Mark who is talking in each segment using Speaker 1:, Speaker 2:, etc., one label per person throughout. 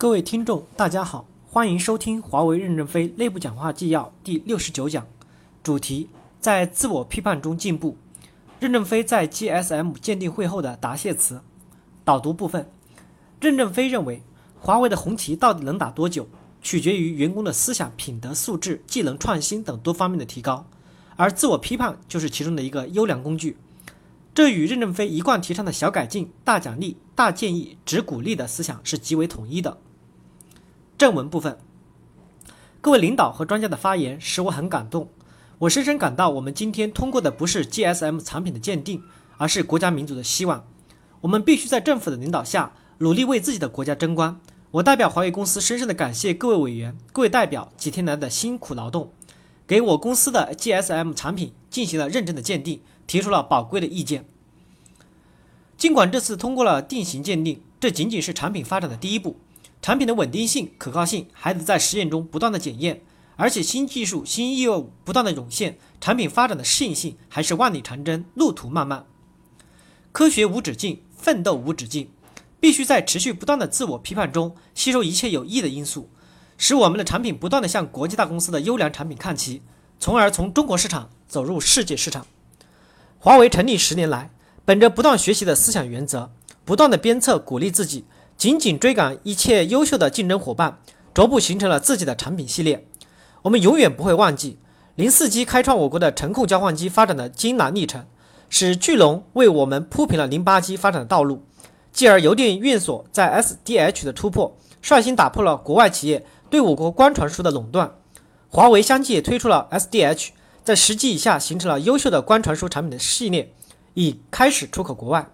Speaker 1: 各位听众，大家好，欢迎收听华为任正非内部讲话纪要第六十九讲，主题在自我批判中进步。任正非在 GSM 鉴定会后的答谢词。导读部分，任正非认为，华为的红旗到底能打多久，取决于员工的思想品德素质、技能创新等多方面的提高，而自我批判就是其中的一个优良工具。这与任正非一贯提倡的小改进、大奖励、大建议、只鼓励的思想是极为统一的。正文部分，各位领导和专家的发言使我很感动。我深深感到，我们今天通过的不是 GSM 产品的鉴定，而是国家民族的希望。我们必须在政府的领导下，努力为自己的国家争光。我代表华为公司深深的感谢各位委员、各位代表几天来的辛苦劳动，给我公司的 GSM 产品进行了认真的鉴定，提出了宝贵的意见。尽管这次通过了定型鉴定，这仅仅是产品发展的第一步。产品的稳定性、可靠性还得在实验中不断的检验，而且新技术、新业务不断的涌现，产品发展的适应性还是万里长征，路途漫漫。科学无止境，奋斗无止境，必须在持续不断的自我批判中吸收一切有益的因素，使我们的产品不断的向国际大公司的优良产品看齐，从而从中国市场走入世界市场。华为成立十年来，本着不断学习的思想原则，不断的鞭策鼓励自己。紧紧追赶一切优秀的竞争伙伴，逐步形成了自己的产品系列。我们永远不会忘记零四机开创我国的程控交换机发展的艰难历程，使巨龙为我们铺平了零八机发展的道路，继而邮电院所在 SDH 的突破，率先打破了国外企业对我国光传输的垄断。华为相继也推出了 SDH，在十 G 以下形成了优秀的光传输产品的系列，已开始出口国外。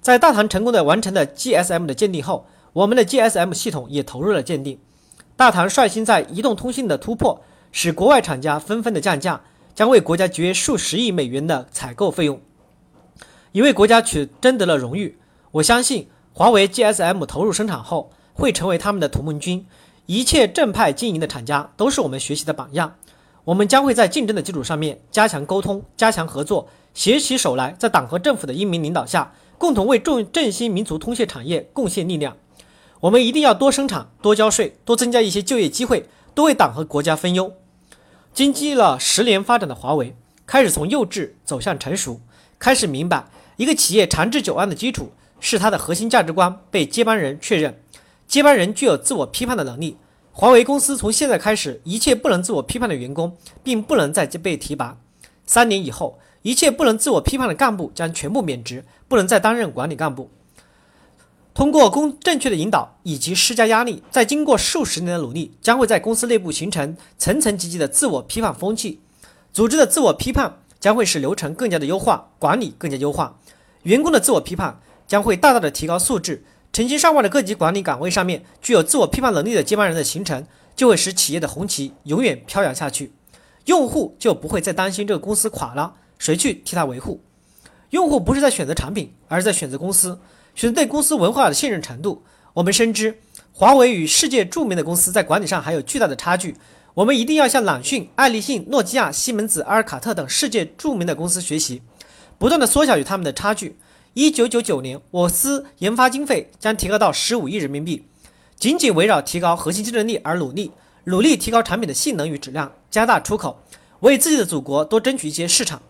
Speaker 1: 在大唐成功的完成了 GSM 的鉴定后，我们的 GSM 系统也投入了鉴定。大唐率先在移动通信的突破，使国外厂家纷纷的降价，将为国家节约数十亿美元的采购费用，也为国家取争得了荣誉。我相信华为 GSM 投入生产后，会成为他们的同盟军。一切正派经营的厂家都是我们学习的榜样。我们将会在竞争的基础上面加强沟通，加强合作，携起手来，在党和政府的英明领导下。共同为振振兴民族通信产业贡献力量。我们一定要多生产、多交税、多增加一些就业机会，多为党和国家分忧。经历了十年发展的华为，开始从幼稚走向成熟，开始明白一个企业长治久安的基础是它的核心价值观被接班人确认，接班人具有自我批判的能力。华为公司从现在开始，一切不能自我批判的员工，并不能再被提拔。三年以后。一切不能自我批判的干部将全部免职，不能再担任管理干部。通过公正确的引导以及施加压力，在经过数十年的努力，将会在公司内部形成层层级级的自我批判风气。组织的自我批判将会使流程更加的优化，管理更加优化。员工的自我批判将会大大的提高素质。成千上万的各级管理岗位上面具有自我批判能力的接班人的形成，就会使企业的红旗永远飘扬下去。用户就不会再担心这个公司垮了。谁去替他维护？用户不是在选择产品，而是在选择公司，选择对公司文化的信任程度。我们深知，华为与世界著名的公司在管理上还有巨大的差距。我们一定要向朗讯、爱立信、诺基亚、西门子、阿尔卡特等世界著名的公司学习，不断的缩小与他们的差距。一九九九年，我司研发经费将提高到十五亿人民币，紧紧围绕提高核心竞争力而努力，努力提高产品的性能与质量，加大出口，为自己的祖国多争取一些市场。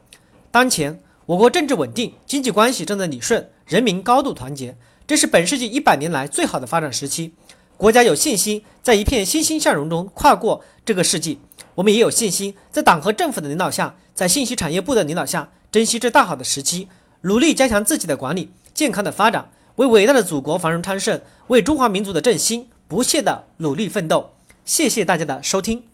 Speaker 1: 当前，我国政治稳定，经济关系正在理顺，人民高度团结，这是本世纪一百年来最好的发展时期。国家有信心在一片欣欣向荣中跨过这个世纪，我们也有信心在党和政府的领导下，在信息产业部的领导下，珍惜这大好的时期，努力加强自己的管理，健康的发展，为伟大的祖国繁荣昌盛，为中华民族的振兴不懈的努力奋斗。谢谢大家的收听。